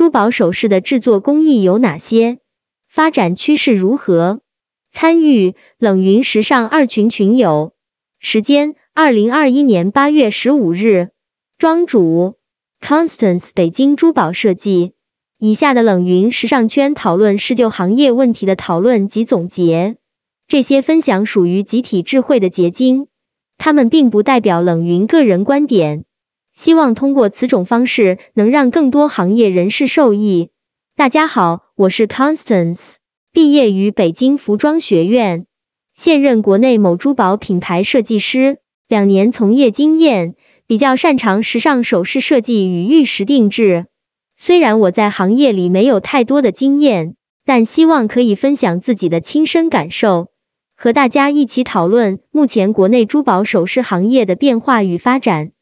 珠宝首饰的制作工艺有哪些？发展趋势如何？参与冷云时尚二群群友，时间二零二一年八月十五日，庄主 Constance 北京珠宝设计。以下的冷云时尚圈讨论是就行业问题的讨论及总结，这些分享属于集体智慧的结晶，他们并不代表冷云个人观点。希望通过此种方式能让更多行业人士受益。大家好，我是 Constance，毕业于北京服装学院，现任国内某珠宝品牌设计师，两年从业经验，比较擅长时尚首饰设计与玉石定制。虽然我在行业里没有太多的经验，但希望可以分享自己的亲身感受，和大家一起讨论目前国内珠宝首饰行业的变化与发展。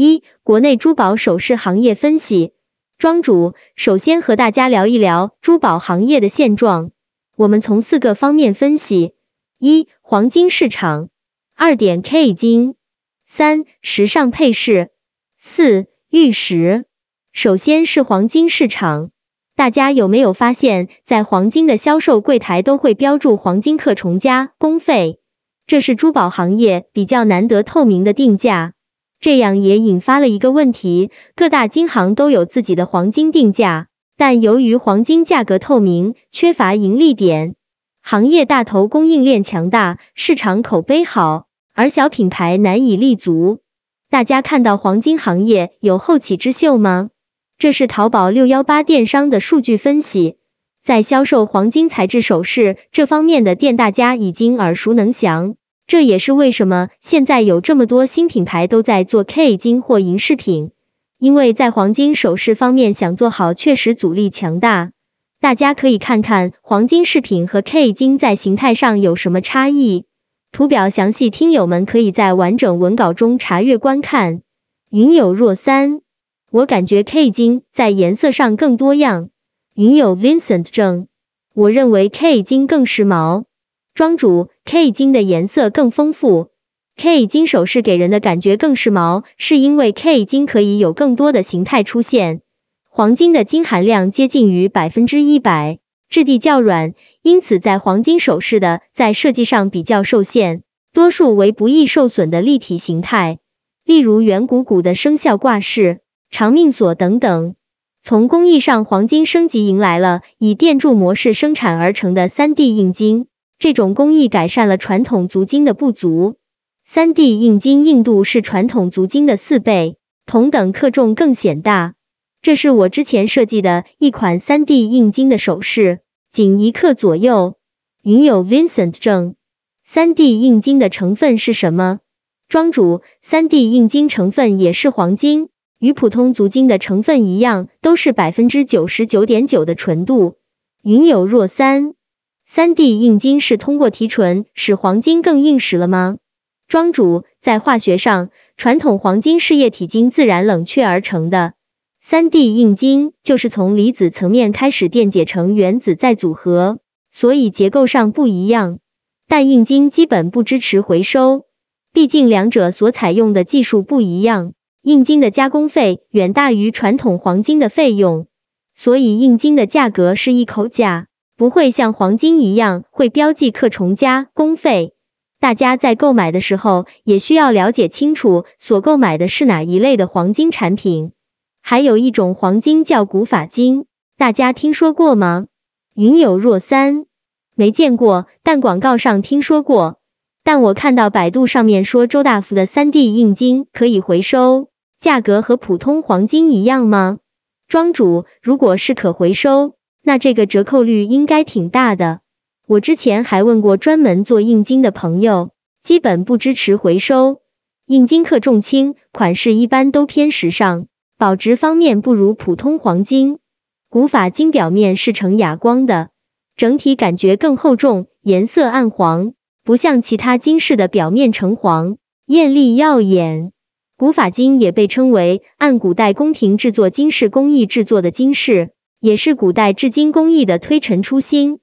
一、国内珠宝首饰行业分析。庄主首先和大家聊一聊珠宝行业的现状，我们从四个方面分析：一、黄金市场；二点 K 金；三、时尚配饰；四、玉石。首先是黄金市场，大家有没有发现，在黄金的销售柜台都会标注黄金克重加工费，这是珠宝行业比较难得透明的定价。这样也引发了一个问题，各大金行都有自己的黄金定价，但由于黄金价格透明，缺乏盈利点，行业大头供应链强大，市场口碑好，而小品牌难以立足。大家看到黄金行业有后起之秀吗？这是淘宝六幺八电商的数据分析，在销售黄金材质首饰这方面的店，大家已经耳熟能详。这也是为什么现在有这么多新品牌都在做 K 金或银饰品，因为在黄金首饰方面想做好，确实阻力强大。大家可以看看黄金饰品和 K 金在形态上有什么差异，图表详细，听友们可以在完整文稿中查阅观看。云有若三。我感觉 K 金在颜色上更多样。云友 Vincent 正，我认为 K 金更时髦。庄主 K 金的颜色更丰富，K 金首饰给人的感觉更时髦，是因为 K 金可以有更多的形态出现。黄金的金含量接近于百分之一百，质地较软，因此在黄金首饰的在设计上比较受限，多数为不易受损的立体形态，例如圆鼓鼓的生肖挂饰。长命锁等等，从工艺上，黄金升级迎来了以电铸模式生产而成的三 D 硬金。这种工艺改善了传统足金的不足。三 D 硬金硬度是传统足金的四倍，同等克重更显大。这是我之前设计的一款三 D 硬金的首饰，仅一克左右。云友 Vincent 正，三 D 硬金的成分是什么？庄主，三 D 硬金成分也是黄金。与普通足金的成分一样，都是百分之九十九点九的纯度。云有若三，三 D 硬金是通过提纯使黄金更硬实了吗？庄主，在化学上，传统黄金是液体金自然冷却而成的，三 D 硬金就是从离子层面开始电解成原子再组合，所以结构上不一样。但硬金基本不支持回收，毕竟两者所采用的技术不一样。硬金的加工费远大于传统黄金的费用，所以硬金的价格是一口价，不会像黄金一样会标记克重加工费。大家在购买的时候也需要了解清楚所购买的是哪一类的黄金产品。还有一种黄金叫古法金，大家听说过吗？云有若三，没见过，但广告上听说过。但我看到百度上面说周大福的三 D 硬金可以回收。价格和普通黄金一样吗？庄主，如果是可回收，那这个折扣率应该挺大的。我之前还问过专门做硬金的朋友，基本不支持回收。硬金克重轻，款式一般都偏时尚，保值方面不如普通黄金。古法金表面是呈哑光的，整体感觉更厚重，颜色暗黄，不像其他金饰的表面橙黄，艳丽耀眼。古法金也被称为按古代宫廷制作金饰工艺制作的金饰，也是古代制金工艺的推陈出新。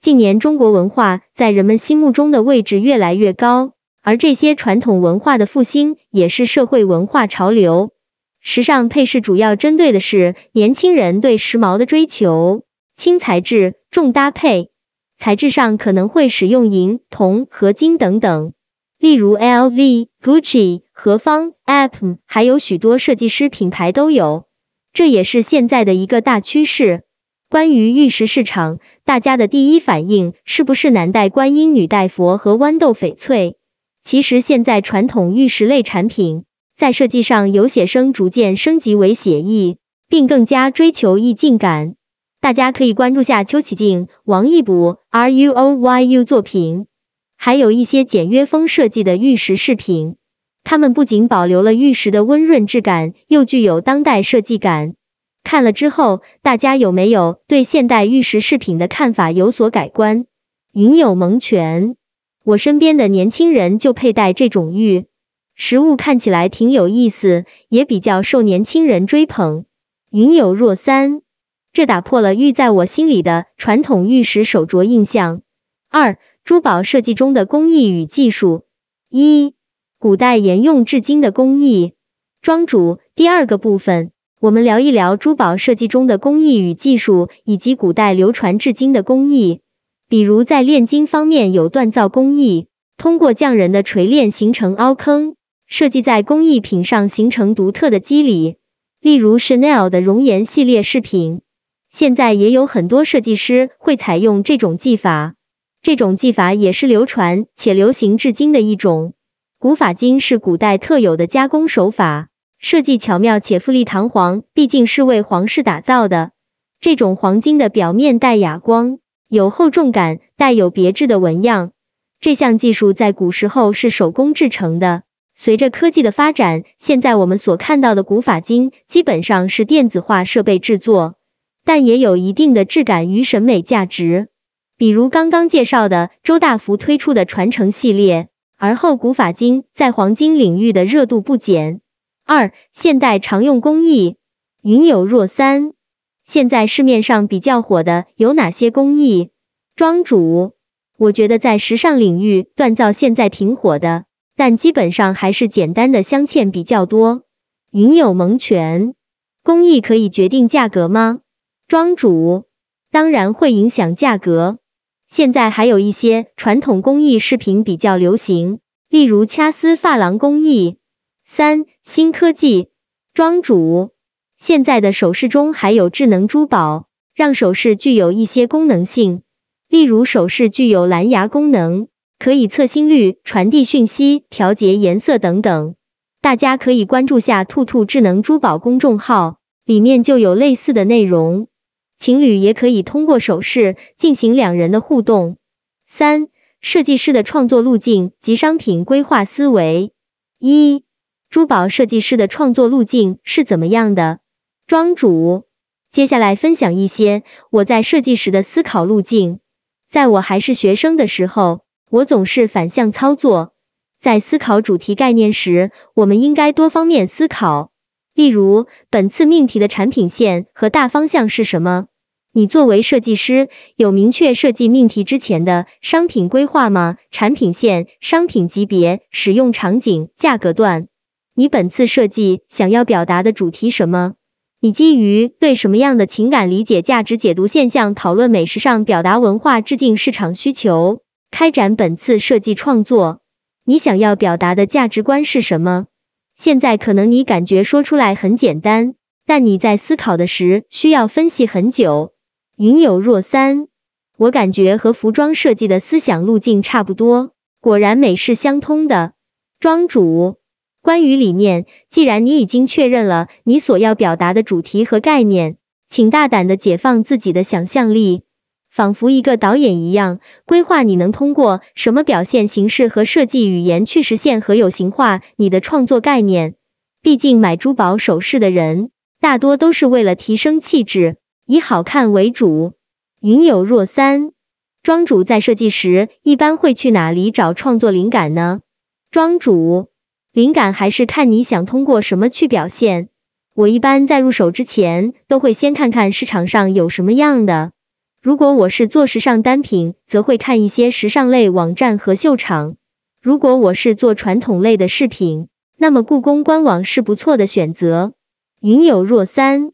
近年中国文化在人们心目中的位置越来越高，而这些传统文化的复兴也是社会文化潮流。时尚配饰主要针对的是年轻人对时髦的追求，轻材质、重搭配，材质上可能会使用银、铜、合金等等。例如 LV、Gucci、何方、App，还有许多设计师品牌都有，这也是现在的一个大趋势。关于玉石市场，大家的第一反应是不是男戴观音、女戴佛和豌豆翡翠？其实现在传统玉石类产品在设计上由写生逐渐升级为写意，并更加追求意境感。大家可以关注下邱启静、王一卜 R U O Y U 作品。还有一些简约风设计的玉石饰品，它们不仅保留了玉石的温润质感，又具有当代设计感。看了之后，大家有没有对现代玉石饰品的看法有所改观？云有蒙泉，我身边的年轻人就佩戴这种玉实物，看起来挺有意思，也比较受年轻人追捧。云有若三，这打破了玉在我心里的传统玉石手镯印象。二珠宝设计中的工艺与技术。一、古代沿用至今的工艺。庄主，第二个部分，我们聊一聊珠宝设计中的工艺与技术，以及古代流传至今的工艺。比如在炼金方面有锻造工艺，通过匠人的锤炼形成凹坑，设计在工艺品上形成独特的肌理。例如 Chanel 的熔岩系列饰品，现在也有很多设计师会采用这种技法。这种技法也是流传且流行至今的一种。古法金是古代特有的加工手法，设计巧妙且富丽堂皇，毕竟是为皇室打造的。这种黄金的表面带哑光，有厚重感，带有别致的纹样。这项技术在古时候是手工制成的。随着科技的发展，现在我们所看到的古法金基本上是电子化设备制作，但也有一定的质感与审美价值。比如刚刚介绍的周大福推出的传承系列，而后古法金在黄金领域的热度不减。二、现代常用工艺，云有若三。现在市面上比较火的有哪些工艺？庄主，我觉得在时尚领域锻造现在挺火的，但基本上还是简单的镶嵌比较多。云有蒙泉，工艺可以决定价格吗？庄主，当然会影响价格。现在还有一些传统工艺饰品比较流行，例如掐丝珐琅工艺。三、新科技，庄主，现在的首饰中还有智能珠宝，让首饰具有一些功能性，例如首饰具有蓝牙功能，可以测心率、传递讯息、调节颜色等等。大家可以关注下兔兔智能珠宝公众号，里面就有类似的内容。情侣也可以通过手势进行两人的互动。三、设计师的创作路径及商品规划思维。一、珠宝设计师的创作路径是怎么样的？庄主，接下来分享一些我在设计时的思考路径。在我还是学生的时候，我总是反向操作。在思考主题概念时，我们应该多方面思考。例如，本次命题的产品线和大方向是什么？你作为设计师，有明确设计命题之前的商品规划吗？产品线、商品级别、使用场景、价格段。你本次设计想要表达的主题什么？你基于对什么样的情感理解、价值解读现象、讨论美食上、表达文化、致敬市场需求，开展本次设计创作？你想要表达的价值观是什么？现在可能你感觉说出来很简单，但你在思考的时需要分析很久。云有若三，我感觉和服装设计的思想路径差不多，果然美是相通的。庄主，关于理念，既然你已经确认了你所要表达的主题和概念，请大胆的解放自己的想象力。仿佛一个导演一样，规划你能通过什么表现形式和设计语言去实现和有形化你的创作概念。毕竟买珠宝首饰的人大多都是为了提升气质，以好看为主。云有若三，庄主在设计时一般会去哪里找创作灵感呢？庄主，灵感还是看你想通过什么去表现。我一般在入手之前都会先看看市场上有什么样的。如果我是做时尚单品，则会看一些时尚类网站和秀场；如果我是做传统类的饰品，那么故宫官网是不错的选择。云有若三。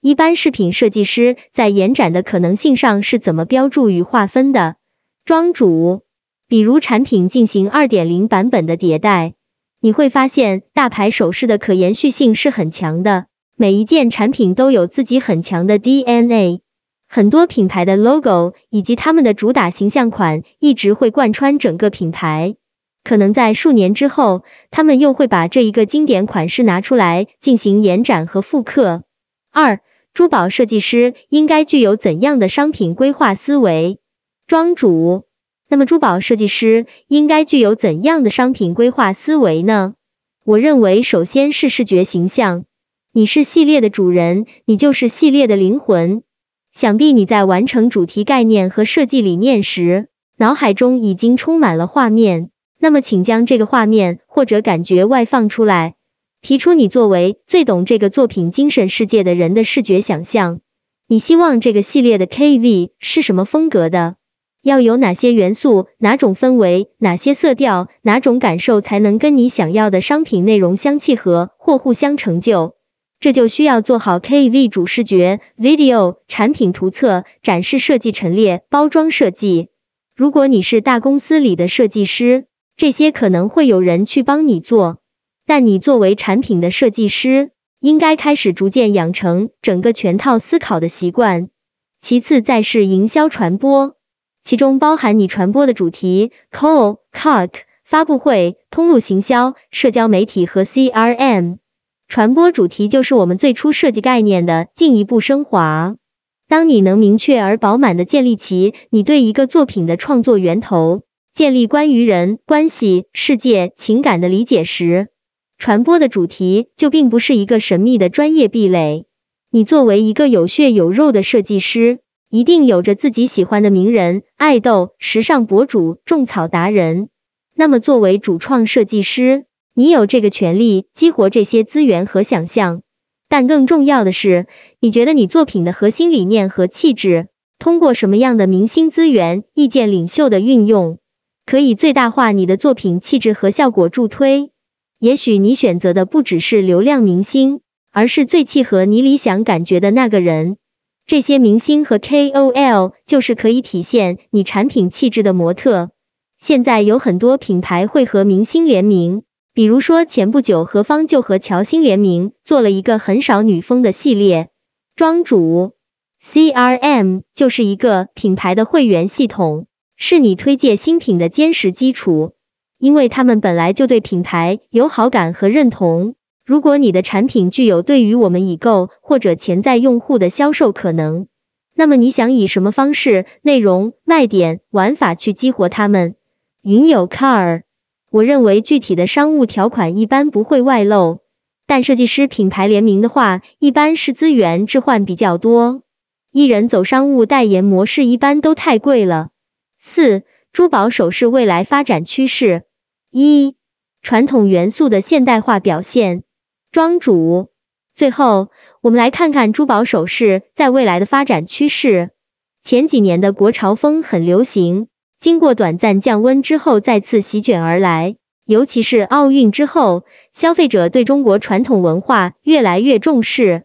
一般饰品设计师在延展的可能性上是怎么标注与划分的？庄主，比如产品进行二点零版本的迭代，你会发现大牌首饰的可延续性是很强的，每一件产品都有自己很强的 DNA，很多品牌的 logo 以及他们的主打形象款一直会贯穿整个品牌。可能在数年之后，他们又会把这一个经典款式拿出来进行延展和复刻。二珠宝设计师应该具有怎样的商品规划思维？庄主，那么珠宝设计师应该具有怎样的商品规划思维呢？我认为，首先是视觉形象。你是系列的主人，你就是系列的灵魂。想必你在完成主题概念和设计理念时，脑海中已经充满了画面。那么，请将这个画面或者感觉外放出来。提出你作为最懂这个作品精神世界的人的视觉想象，你希望这个系列的 KV 是什么风格的？要有哪些元素、哪种氛围、哪些色调、哪种感受才能跟你想要的商品内容相契合或互相成就？这就需要做好 KV 主视觉、video、产品图册、展示设计陈列、包装设计。如果你是大公司里的设计师，这些可能会有人去帮你做。但你作为产品的设计师，应该开始逐渐养成整个全套思考的习惯。其次再是营销传播，其中包含你传播的主题、call、cut、发布会、通路行销、社交媒体和 CRM。传播主题就是我们最初设计概念的进一步升华。当你能明确而饱满的建立起你对一个作品的创作源头，建立关于人、关系、世界、情感的理解时，传播的主题就并不是一个神秘的专业壁垒。你作为一个有血有肉的设计师，一定有着自己喜欢的名人、爱豆、时尚博主、种草达人。那么，作为主创设计师，你有这个权利激活这些资源和想象。但更重要的是，你觉得你作品的核心理念和气质，通过什么样的明星资源、意见领袖的运用，可以最大化你的作品气质和效果助推。也许你选择的不只是流量明星，而是最契合你理想感觉的那个人。这些明星和 KOL 就是可以体现你产品气质的模特。现在有很多品牌会和明星联名，比如说前不久何方就和乔欣联名做了一个很少女风的系列。庄主，CRM 就是一个品牌的会员系统，是你推荐新品的坚实基础。因为他们本来就对品牌有好感和认同。如果你的产品具有对于我们已购或者潜在用户的销售可能，那么你想以什么方式、内容、卖点、玩法去激活他们？云有 car，我认为具体的商务条款一般不会外露，但设计师品牌联名的话，一般是资源置换比较多。艺人走商务代言模式一般都太贵了。四、珠宝首饰未来发展趋势。一、传统元素的现代化表现。庄主，最后我们来看看珠宝首饰在未来的发展趋势。前几年的国潮风很流行，经过短暂降温之后再次席卷而来，尤其是奥运之后，消费者对中国传统文化越来越重视，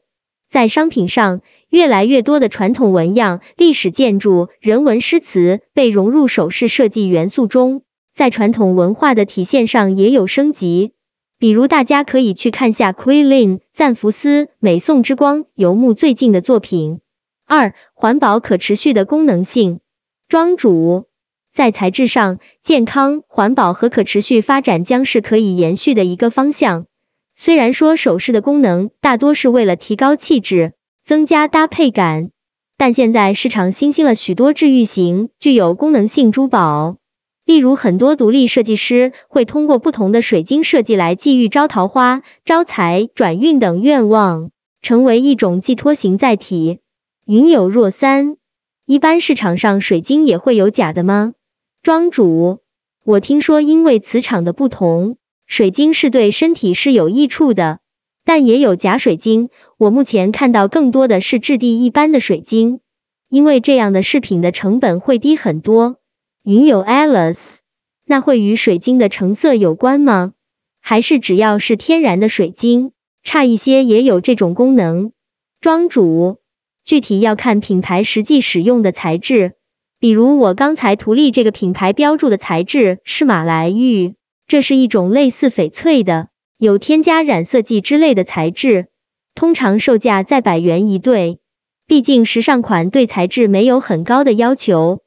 在商品上，越来越多的传统纹样、历史建筑、人文诗词被融入首饰设计元素中。在传统文化的体现上也有升级，比如大家可以去看下 Queen 赞福斯美颂之光游牧最近的作品。二、环保可持续的功能性。庄主，在材质上，健康、环保和可持续发展将是可以延续的一个方向。虽然说首饰的功能大多是为了提高气质、增加搭配感，但现在市场新兴了许多治愈型、具有功能性珠宝。例如，很多独立设计师会通过不同的水晶设计来寄予招桃花、招财、转运等愿望，成为一种寄托型载体。云有若三，一般市场上水晶也会有假的吗？庄主，我听说因为磁场的不同，水晶是对身体是有益处的，但也有假水晶。我目前看到更多的是质地一般的水晶，因为这样的饰品的成本会低很多。云有 Alice，那会与水晶的成色有关吗？还是只要是天然的水晶，差一些也有这种功能。庄主，具体要看品牌实际使用的材质，比如我刚才图例这个品牌标注的材质是马来玉，这是一种类似翡翠的，有添加染色剂之类的材质，通常售价在百元一对。毕竟时尚款对材质没有很高的要求，